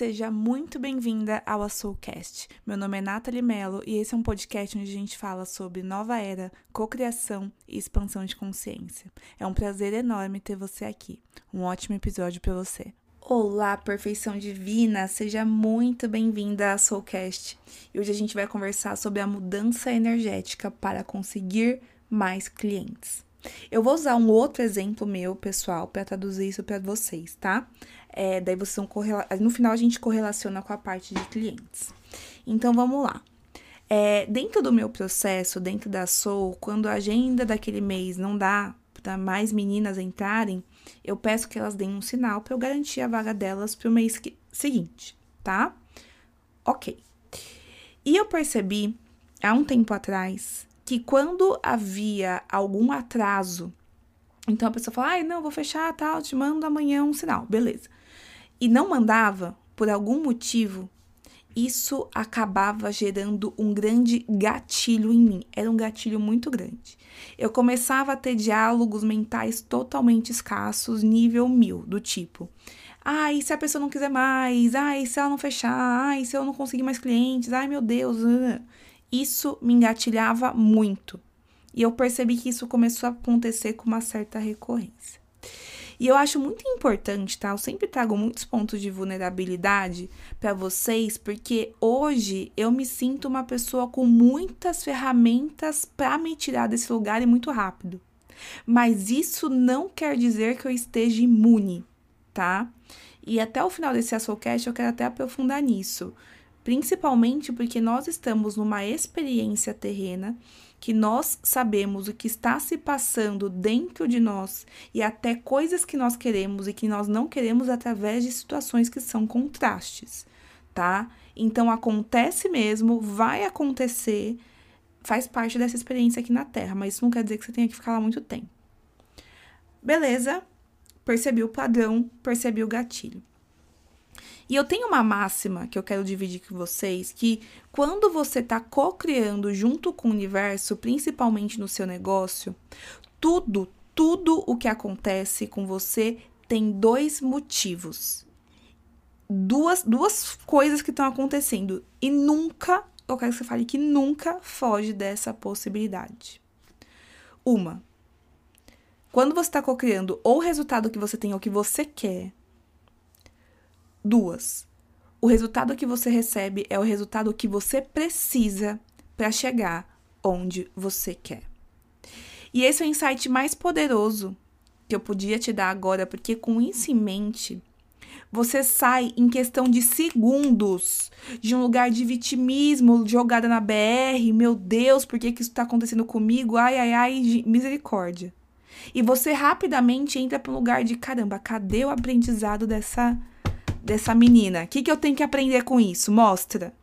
Seja muito bem-vinda ao Soulcast. Meu nome é Nathalie Mello e esse é um podcast onde a gente fala sobre nova era, cocriação e expansão de consciência. É um prazer enorme ter você aqui. Um ótimo episódio para você. Olá, perfeição divina! Seja muito bem-vinda ao Soulcast. E hoje a gente vai conversar sobre a mudança energética para conseguir mais clientes. Eu vou usar um outro exemplo meu, pessoal, para traduzir isso para vocês, tá? É, daí vocês vão correla... No final a gente correlaciona com a parte de clientes. Então vamos lá. É, dentro do meu processo, dentro da Soul, quando a agenda daquele mês não dá para mais meninas entrarem, eu peço que elas deem um sinal para eu garantir a vaga delas para o mês que... seguinte, tá? Ok. E eu percebi há um tempo atrás que quando havia algum atraso, então a pessoa fala, ai, não, vou fechar, tal, te mando amanhã um sinal, beleza. E não mandava, por algum motivo, isso acabava gerando um grande gatilho em mim. Era um gatilho muito grande. Eu começava a ter diálogos mentais totalmente escassos, nível mil, do tipo. Ai, se a pessoa não quiser mais? Ai, se ela não fechar? Ai, se eu não conseguir mais clientes? Ai, meu Deus. Isso me engatilhava muito. E eu percebi que isso começou a acontecer com uma certa recorrência. E eu acho muito importante, tá? Eu sempre trago muitos pontos de vulnerabilidade para vocês, porque hoje eu me sinto uma pessoa com muitas ferramentas para me tirar desse lugar e muito rápido. Mas isso não quer dizer que eu esteja imune, tá? E até o final desse Assolcast eu quero até aprofundar nisso principalmente porque nós estamos numa experiência terrena que nós sabemos o que está se passando dentro de nós e até coisas que nós queremos e que nós não queremos através de situações que são contrastes, tá? Então acontece mesmo, vai acontecer, faz parte dessa experiência aqui na Terra, mas isso não quer dizer que você tenha que ficar lá muito tempo. Beleza? Percebi o padrão, percebi o gatilho. E eu tenho uma máxima que eu quero dividir com vocês, que quando você está co-criando junto com o universo, principalmente no seu negócio, tudo, tudo o que acontece com você tem dois motivos. Duas, duas coisas que estão acontecendo. E nunca, eu quero que você fale que nunca foge dessa possibilidade. Uma, quando você está co-criando ou o resultado que você tem ou que você quer, Duas, o resultado que você recebe é o resultado que você precisa para chegar onde você quer. E esse é o insight mais poderoso que eu podia te dar agora, porque com isso em mente, você sai em questão de segundos de um lugar de vitimismo, jogada na BR, meu Deus, por que, que isso está acontecendo comigo? Ai, ai, ai, misericórdia. E você rapidamente entra para um lugar de caramba, cadê o aprendizado dessa dessa menina. O que, que eu tenho que aprender com isso? Mostra,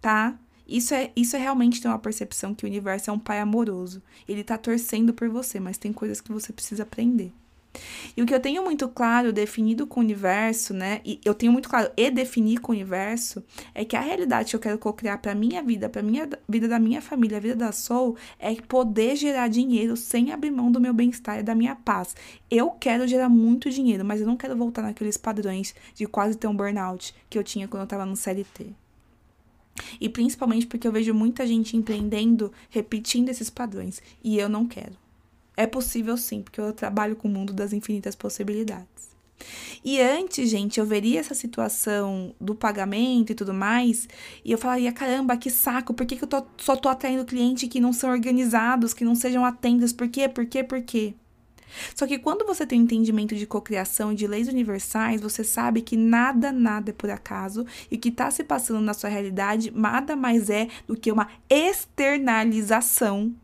tá? Isso é, isso é realmente ter uma percepção que o universo é um pai amoroso. Ele tá torcendo por você, mas tem coisas que você precisa aprender. E o que eu tenho muito claro, definido com o universo, né? E eu tenho muito claro e definir com o universo é que a realidade que eu quero co-criar para minha vida, para minha vida da minha família, a vida da Soul, é poder gerar dinheiro sem abrir mão do meu bem-estar e da minha paz. Eu quero gerar muito dinheiro, mas eu não quero voltar naqueles padrões de quase ter um burnout que eu tinha quando eu tava no CLT. E principalmente porque eu vejo muita gente empreendendo, repetindo esses padrões, e eu não quero. É possível sim, porque eu trabalho com o mundo das infinitas possibilidades. E antes, gente, eu veria essa situação do pagamento e tudo mais, e eu falaria: caramba, que saco, por que, que eu tô, só tô atraindo clientes que não são organizados, que não sejam atentos? Por quê? Por quê? Por quê? Só que quando você tem um entendimento de cocriação e de leis universais, você sabe que nada, nada é por acaso e que está se passando na sua realidade nada mais é do que uma externalização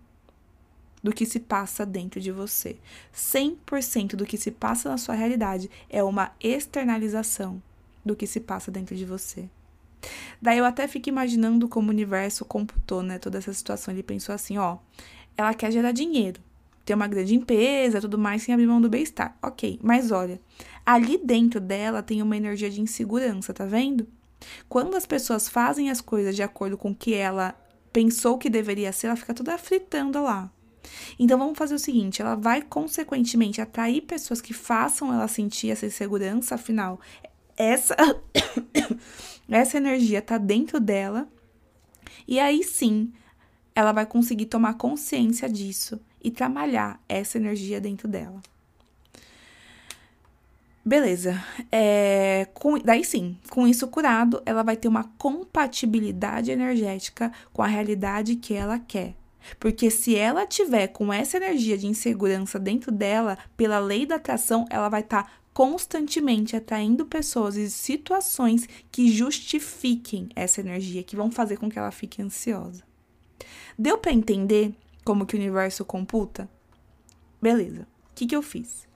do que se passa dentro de você. 100% do que se passa na sua realidade é uma externalização do que se passa dentro de você. Daí eu até fico imaginando como o universo computou, né, toda essa situação. Ele pensou assim, ó, ela quer gerar dinheiro, ter uma grande empresa, tudo mais, sem abrir mão do bem-estar. Ok, mas olha, ali dentro dela tem uma energia de insegurança, tá vendo? Quando as pessoas fazem as coisas de acordo com o que ela pensou que deveria ser, ela fica toda fritando lá. Então vamos fazer o seguinte: ela vai consequentemente atrair pessoas que façam ela sentir essa insegurança, afinal, essa essa energia tá dentro dela e aí sim ela vai conseguir tomar consciência disso e trabalhar essa energia dentro dela. Beleza. É, com, daí sim, com isso curado, ela vai ter uma compatibilidade energética com a realidade que ela quer. Porque se ela tiver com essa energia de insegurança dentro dela, pela lei da atração, ela vai estar tá constantemente atraindo pessoas e situações que justifiquem essa energia, que vão fazer com que ela fique ansiosa. Deu para entender como que o universo computa? Beleza. O que, que eu fiz?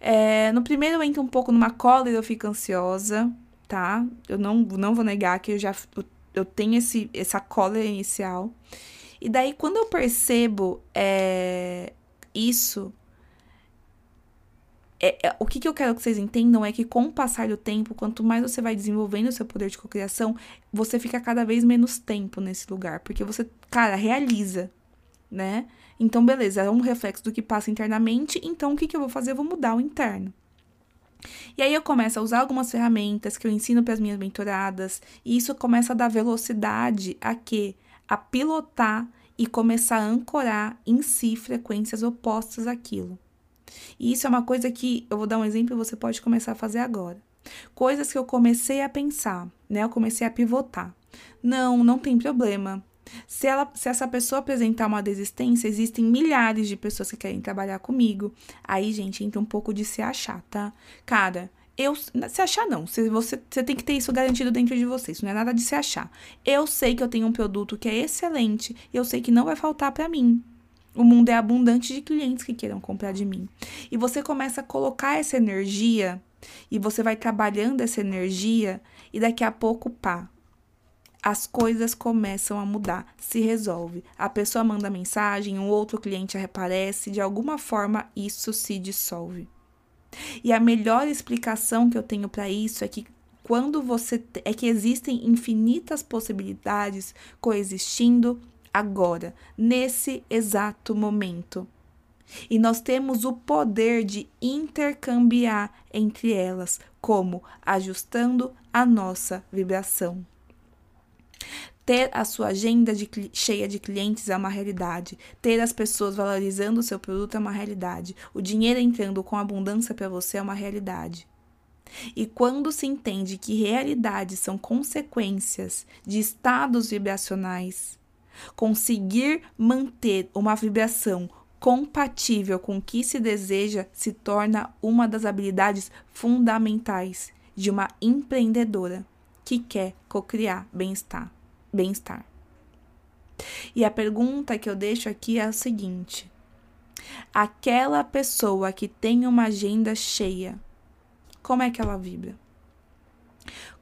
É, no primeiro eu entro um pouco numa cólera, eu fico ansiosa, tá? Eu não, não vou negar que eu já eu, eu tenho esse, essa cólera inicial. E daí, quando eu percebo é, isso, é, é, o que, que eu quero que vocês entendam é que com o passar do tempo, quanto mais você vai desenvolvendo o seu poder de cocriação, você fica cada vez menos tempo nesse lugar. Porque você, cara, realiza, né? Então, beleza, é um reflexo do que passa internamente, então o que, que eu vou fazer? Eu vou mudar o interno. E aí eu começo a usar algumas ferramentas que eu ensino para as minhas mentoradas, e isso começa a dar velocidade a quê? A pilotar e começar a ancorar em si frequências opostas àquilo. E isso é uma coisa que eu vou dar um exemplo e você pode começar a fazer agora. Coisas que eu comecei a pensar, né? Eu comecei a pivotar. Não, não tem problema. Se, ela, se essa pessoa apresentar uma desistência, existem milhares de pessoas que querem trabalhar comigo. Aí, gente, entra um pouco de se achar, tá? Cara, eu. Se achar, não. Se você, você tem que ter isso garantido dentro de você. Isso não é nada de se achar. Eu sei que eu tenho um produto que é excelente. E eu sei que não vai faltar para mim. O mundo é abundante de clientes que queiram comprar de mim. E você começa a colocar essa energia. E você vai trabalhando essa energia. E daqui a pouco, pá, as coisas começam a mudar, se resolve. A pessoa manda mensagem, um outro cliente aparece, de alguma forma isso se dissolve. E a melhor explicação que eu tenho para isso é que quando você é que existem infinitas possibilidades coexistindo agora, nesse exato momento. E nós temos o poder de intercambiar entre elas, como ajustando a nossa vibração. Ter a sua agenda de, cheia de clientes é uma realidade. Ter as pessoas valorizando o seu produto é uma realidade. O dinheiro entrando com abundância para você é uma realidade. E quando se entende que realidades são consequências de estados vibracionais, conseguir manter uma vibração compatível com o que se deseja se torna uma das habilidades fundamentais de uma empreendedora que quer cocriar bem-estar bem-estar. E a pergunta que eu deixo aqui é a seguinte: aquela pessoa que tem uma agenda cheia, como é que ela vibra?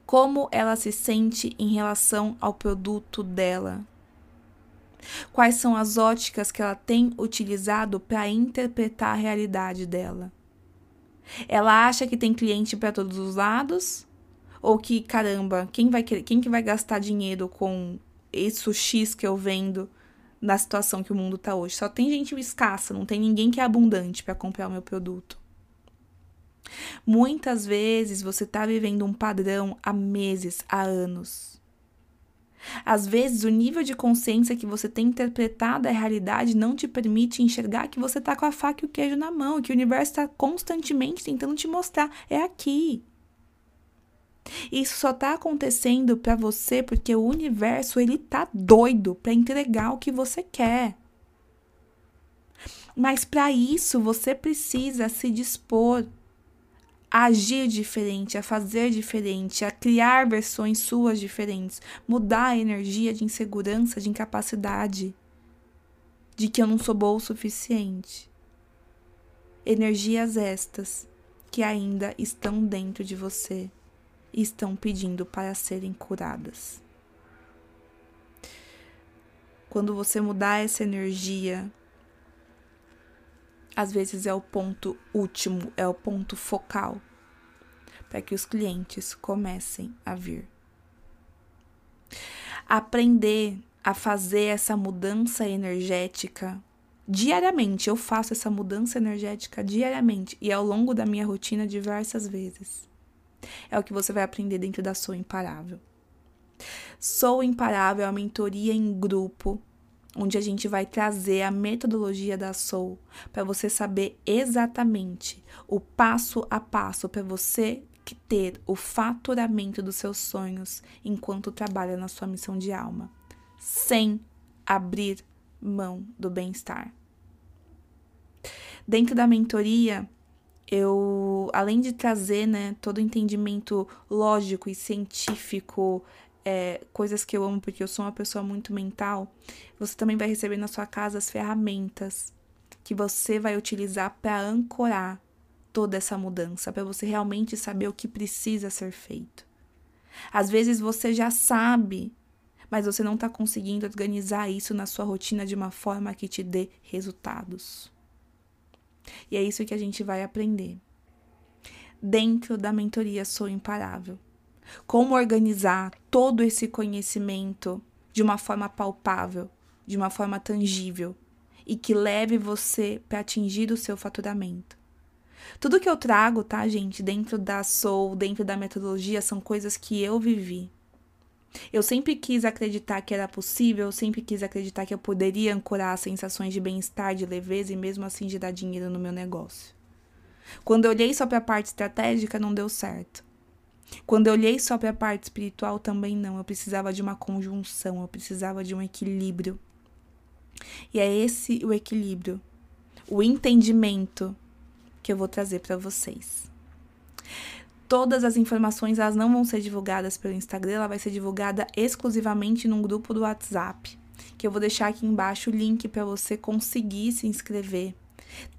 Como ela se sente em relação ao produto dela? Quais são as óticas que ela tem utilizado para interpretar a realidade dela? Ela acha que tem cliente para todos os lados? Ou que, caramba, quem vai quem que vai gastar dinheiro com isso X que eu vendo na situação que o mundo tá hoje? Só tem gente escassa, não tem ninguém que é abundante para comprar o meu produto. Muitas vezes você tá vivendo um padrão há meses, há anos. Às vezes, o nível de consciência que você tem interpretado a realidade não te permite enxergar que você tá com a faca e o queijo na mão, que o universo está constantemente tentando te mostrar. É aqui. Isso só tá acontecendo para você porque o universo ele tá doido para entregar o que você quer. Mas para isso você precisa se dispor a agir diferente, a fazer diferente, a criar versões suas diferentes, mudar a energia de insegurança, de incapacidade, de que eu não sou boa o suficiente. Energias estas que ainda estão dentro de você estão pedindo para serem curadas. Quando você mudar essa energia, às vezes é o ponto último, é o ponto focal para que os clientes comecem a vir. Aprender a fazer essa mudança energética diariamente. Eu faço essa mudança energética diariamente e ao longo da minha rotina diversas vezes É o que você vai aprender dentro da Sou Imparável. Sou Imparável é uma mentoria em grupo onde a gente vai trazer a metodologia da Soul para você saber exatamente o passo a passo para você ter o faturamento dos seus sonhos enquanto trabalha na sua missão de alma, sem abrir mão do bem-estar. Dentro da mentoria, eu, além de trazer né, todo o entendimento lógico e científico é, coisas que eu amo porque eu sou uma pessoa muito mental, você também vai receber na sua casa as ferramentas que você vai utilizar para ancorar toda essa mudança, para você realmente saber o que precisa ser feito. Às vezes você já sabe, mas você não está conseguindo organizar isso na sua rotina de uma forma que te dê resultados. E é isso que a gente vai aprender. Dentro da mentoria Sou Imparável como organizar todo esse conhecimento de uma forma palpável, de uma forma tangível e que leve você para atingir o seu faturamento. Tudo que eu trago, tá, gente, dentro da Soul, dentro da metodologia, são coisas que eu vivi. Eu sempre quis acreditar que era possível, eu sempre quis acreditar que eu poderia ancorar sensações de bem-estar, de leveza e mesmo assim gerar dinheiro no meu negócio. Quando eu olhei só para a parte estratégica, não deu certo. Quando eu olhei só para a parte espiritual, também não. Eu precisava de uma conjunção, eu precisava de um equilíbrio. E é esse o equilíbrio, o entendimento que eu vou trazer para vocês. Todas as informações elas não vão ser divulgadas pelo Instagram, ela vai ser divulgada exclusivamente num grupo do WhatsApp, que eu vou deixar aqui embaixo o link para você conseguir se inscrever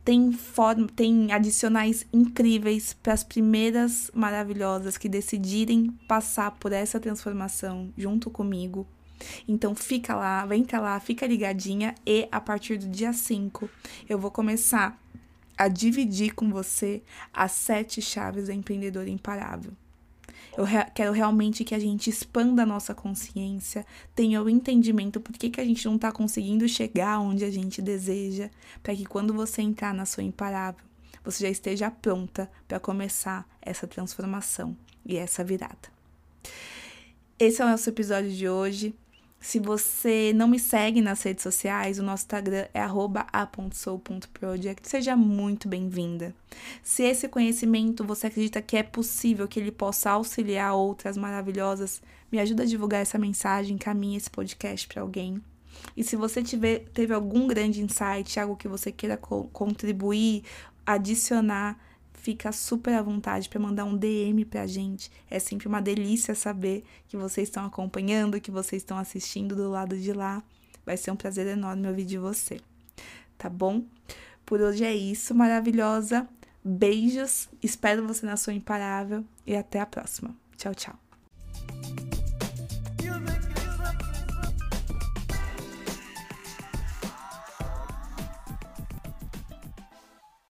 tem, forma, tem adicionais incríveis para as primeiras maravilhosas que decidirem passar por essa transformação junto comigo. Então fica lá, vem cá lá, fica ligadinha e a partir do dia 5 eu vou começar a dividir com você as sete chaves da empreendedora imparável. Eu re quero realmente que a gente expanda a nossa consciência, tenha o entendimento por que, que a gente não está conseguindo chegar onde a gente deseja, para que quando você entrar na sua imparável, você já esteja pronta para começar essa transformação e essa virada. Esse é o nosso episódio de hoje. Se você não me segue nas redes sociais, o nosso Instagram é a.soul.project. Seja muito bem-vinda. Se esse conhecimento você acredita que é possível que ele possa auxiliar outras maravilhosas, me ajuda a divulgar essa mensagem, encaminhe esse podcast para alguém. E se você tiver, teve algum grande insight, algo que você queira co contribuir, adicionar, fica super à vontade para mandar um DM pra gente. É sempre uma delícia saber que vocês estão acompanhando, que vocês estão assistindo do lado de lá. Vai ser um prazer enorme ouvir de você. Tá bom? Por hoje é isso, maravilhosa. Beijos, espero você na sua imparável e até a próxima. Tchau, tchau.